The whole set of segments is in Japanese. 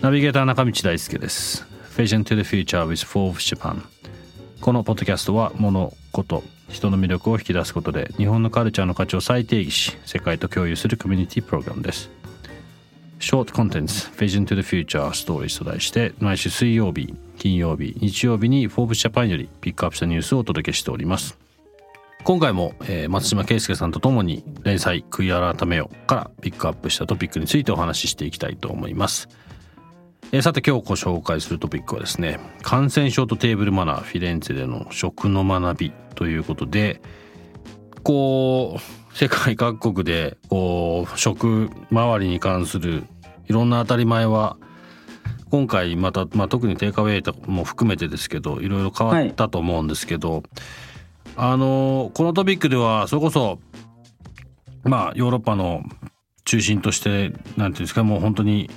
ナビゲーター中道大輔です。Vision to the Future with Forbes Japan このポッドキャストは物事人の魅力を引き出すことで日本のカルチャーの価値を再定義し世界と共有するコミュニティプログラムです。ショートコンテンツ Vision to the Future Stories と題して毎週水曜日金曜日日曜日に Forbes Japan よりピックアップしたニュースをお届けしております。今回も、えー、松島圭介さんとともに連載「悔い改めよ」からピックアップしたトピックについてお話ししていきたいと思います。えー、さて今日ご紹介するトピックはですね感染症とテーブルマナーフィレンツェでの食の学びということでこう世界各国でこう食周りに関するいろんな当たり前は今回また、まあ、特にテイクアウェイも含めてですけどいろいろ変わったと思うんですけど、はい、あのこのトピックではそれこそまあヨーロッパの中心としてなんていうんですかもう本当に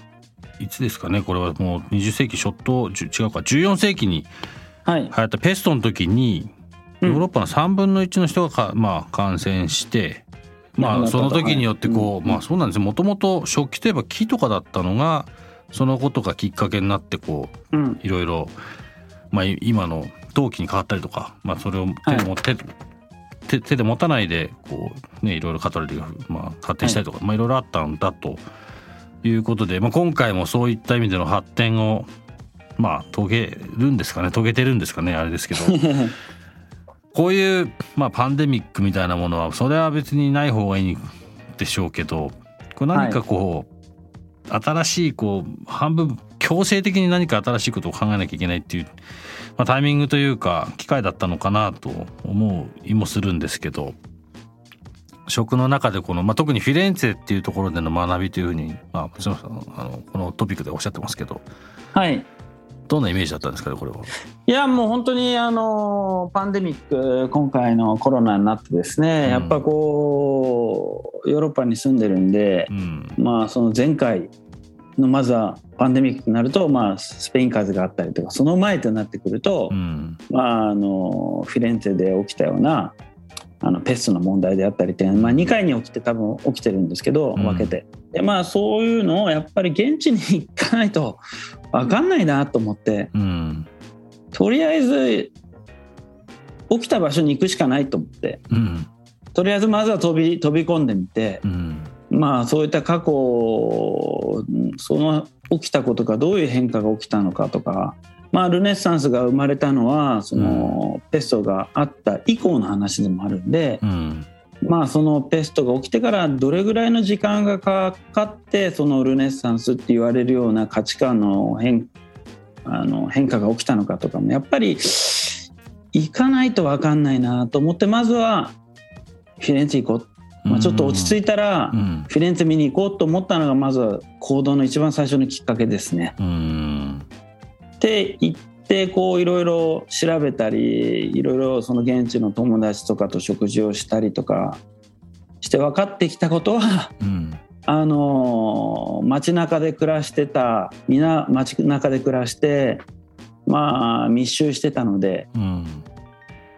いつですかねこれはもう20世紀初頭違うか14世紀に流行ったペストの時に、ヨーロッパの3分の1の人がまあ、感染して、まあその時によってこう、まあそうなんです。よもともと食器といえば木とかだったのがそのことがきっかけになってこう、いろいろ、まあ、今の陶器に変わったりとか、まあ、それを手で持って、手手で持たないでこうねいろいろカトラリーが、まあ、発展したりとか、まあいろいろあったんだということで、まあ、今回もそういった意味での発展をまあ遂げるんですかね遂げてるんですかねあれですけど。こういう、まあ、パンデミックみたいなものはそれは別にない方がいいんでしょうけどこれ何かこう、はい、新しいこう半分強制的に何か新しいことを考えなきゃいけないっていう、まあ、タイミングというか機会だったのかなと思う気もするんですけど。食の中でこの、まあ、特にフィレンツェっていうところでの学びというふうに、まあ、もちろんあのこのトピックでおっしゃってますけど、はい、どんなイメージだったんですかねこれは？いやもう本当にあのパンデミック今回のコロナになってですね、うん、やっぱこうヨーロッパに住んでるんで、うん、まあその前回のまずはパンデミックになると、まあ、スペイン風邪があったりとかその前となってくると、うん、まあ、あのフィレンツェで起きたようなあのペストの問題であったりって、まあ、2回に起きて多分起きてるんですけど、分けて。でまあそういうのをやっぱり現地に行かないと分かんないなと思って、うん、とりあえず起きた場所に行くしかないと思って、うん、とりあえずまずは飛び飛び込んでみて、うん、まあそういった過去その起きたことがどういう変化が起きたのかとかまあ、ルネッサンスが生まれたのはその、ペストがあった以降の話でもあるんで、うん、まあそのペストが起きてからどれぐらいの時間がかかってそのルネッサンスって言われるような価値観の変あの変化が起きたのかとかもやっぱり行かないと分かんないなと思ってまずはフィレンツェ行こう、まあ、ちょっと落ち着いたらフィレンツェ見に行こうと思ったのがまずは行動の一番最初のきっかけですね。うん。って言ってこういろいろ調べたりいろいろその現地の友達とかと食事をしたりとかして分かってきたことは、うん、あの街中で暮らしてた皆街中で暮らしてまあ密集してたので、うん、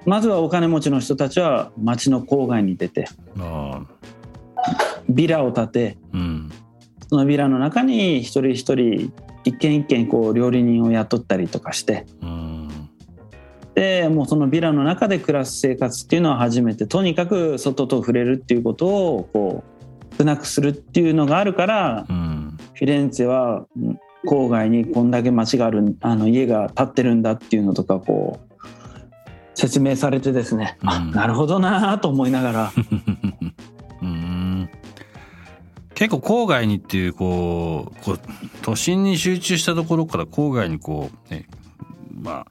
まずはお金持ちの人たちは街の郊外に出てビラを建て、うん、そのビラの中に一人一人一軒一軒こう料理人を雇ったりとかして、うんでもうそのビラの中で暮らす生活っていうのは初めてとにかく外と触れるっていうことをこう少なくするっていうのがあるから、うんフィレンツェは郊外にこんだけ街があるあの家が建ってるんだっていうのとかこう説明されてですね、うん、あなるほどなと思いながら。結構郊外にっていうこうこう都心に集中したところから郊外にこうねまあ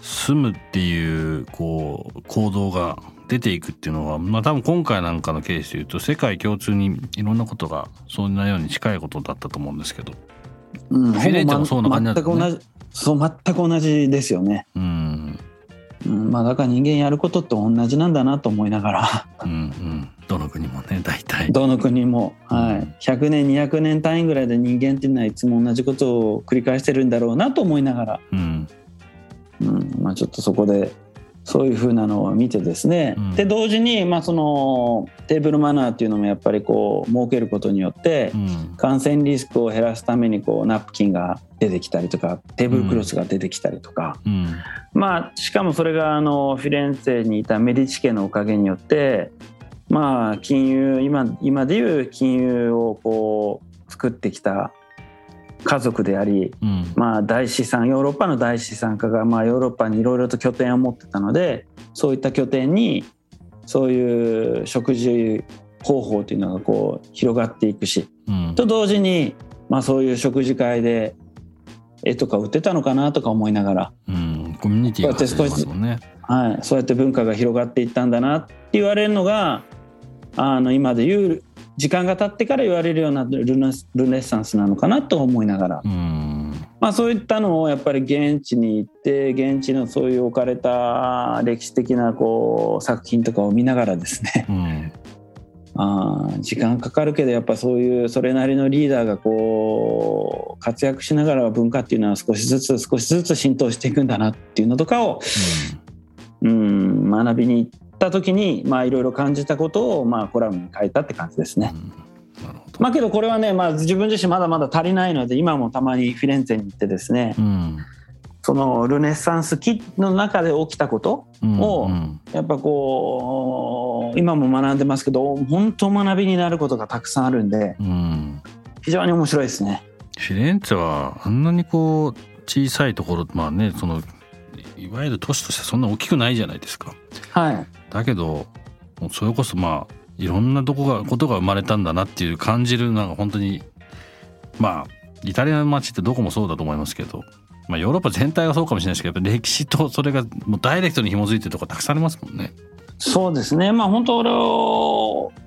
住むっていうこう行動が出ていくっていうのは、まあ、多分今回なんかのケースでいうと世界共通にいろんなことがそんなように近いことだったと思うんですけど、うん、フィレンツェもそうな感じだった、ね、全く同じそう全く同じですよね。うんうん、まあだから人間やることって同じなんだなと思いながら。うん、うん、どの国もね大体。どの国も、はい、100年200年単位ぐらいで人間っていうのはいつも同じことを繰り返してるんだろうなと思いながら、うん。うん。まあ、ちょっとそこでそういうふうなのを見てですね、うん、で同時に、まあ、そのテーブルマナーっていうのもやっぱりこう設けることによって、感染リスクを減らすためにこうナプキンが出てきたりとかテーブルクロスが出てきたりとか、うん、まあ、しかもそれがあのフィレンツェにいたメディチ家のおかげによってまあ金融今今でいう金融をこう作ってきた家族であり、うん、まあ大資産ヨーロッパの大資産家がまあヨーロッパにいろいろと拠点を持ってたのでそういった拠点にそういう食事方法というのがこう広がっていくし、うん、と同時にまあそういう食事会で絵とか売ってたのかなとか思いながら、うん、コミュニティが少しずつ、はい、そうやって文化が広がっていったんだなって言われるのがあの今でいう時間が経ってから言われるようなルネルネッサンスなのかなと思いながら、まあ、そういったのをやっぱり現地に行って現地のそういう置かれた歴史的なこう作品とかを見ながらですね、うん、あ時間かかるけどやっぱそういうそれなりのリーダーがこう活躍しながら文化っていうのは少しずつ少しずつ浸透していくんだなっていうのとかを、うん、うん学びに行った時にまあいろいろ感じたことをまあコラムに書いたって感じですね。うんまあけどこれはね、まあ、自分自身まだまだ足りないので今もたまにフィレンツェに行ってですね、うん、そのルネッサンス期の中で起きたことをやっぱこう今も学んでますけど本当学びになることがたくさんあるんで、うん、非常に面白いですね。フィレンツェはあんなにこう小さいところまあねそのいわゆる都市としてそんな大きくないじゃないですか。はい、だけどそれこそまあいろんなとこがことが生まれたんだなっていう感じるなんか本当にまあイタリアの街ってどこもそうだと思いますけど、まあ、ヨーロッパ全体がそうかもしれないですけどやっぱ歴史とそれがもうダイレクトに紐づいてるとこたくさんありますもんね。そうですね。まあ本当俺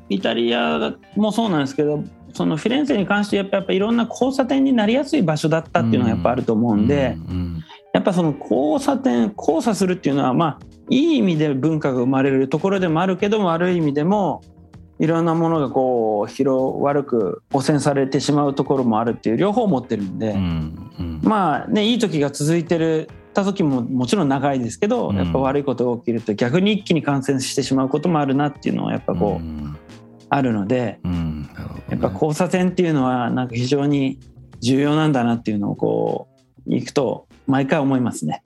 イタリアもそうなんですけどそのフィレンツェに関してやっぱやっぱいろんな交差点になりやすい場所だったっていうのがやっぱあると思うんで、うんうん、やっぱその交差点交差するっていうのはまあいい意味で文化が生まれるところでもあるけども悪い意味でもいろんなものがこう広悪く汚染されてしまうところもあるっていう両方持ってるんで、うんうん、まあねいい時が続いてるた時ももちろん長いですけど、やっぱ悪いことが起きると逆に一気に感染してしまうこともあるなっていうのはやっぱこう、うん、あるので、うん。ね、やっぱ交差点っていうのはなんか非常に重要なんだなっていうのをこう行くと毎回思いますね。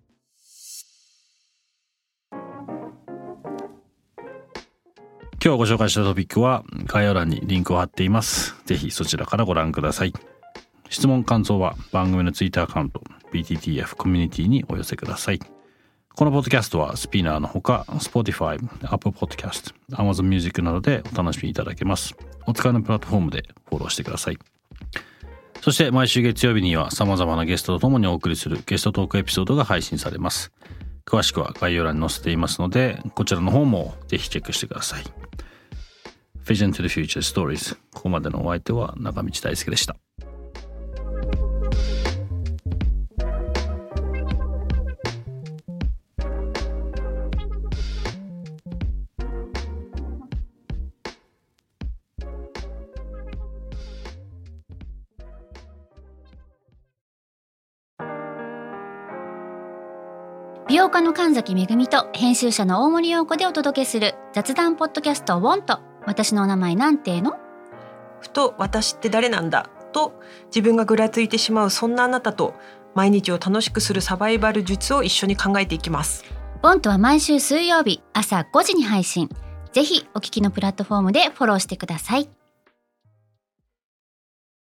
今日ご紹介したトピックは概要欄にリンクを貼っています。ぜひそちらからご覧ください。質問感想は番組のツイッターアカウント BTTF コミュニティにお寄せください。このポッドキャストはスピナーのほか Spotify、Apple Podcast、Amazon Music などでお楽しみいただけます。お使いのプラットフォームでフォローしてください。そして毎週月曜日には様々なゲストと共にお送りするゲストトークエピソードが配信されます。詳しくは概要欄に載せていますので、こちらの方もぜひチェックしてください。Vision to the Future Stories ここまでのお相手は中道大輔でした。美容家の神崎恵と編集者の大森洋子でお届けする雑談ポッドキャスト「ウォント。私のお名前なんての？ふと私って誰なんだ？と自分がぐらついてしまうそんなあなたと毎日を楽しくするサバイバル術を一緒に考えていきます。ボントは毎週水曜日朝5時に配信。ぜひお聞きのプラットフォームでフォローしてください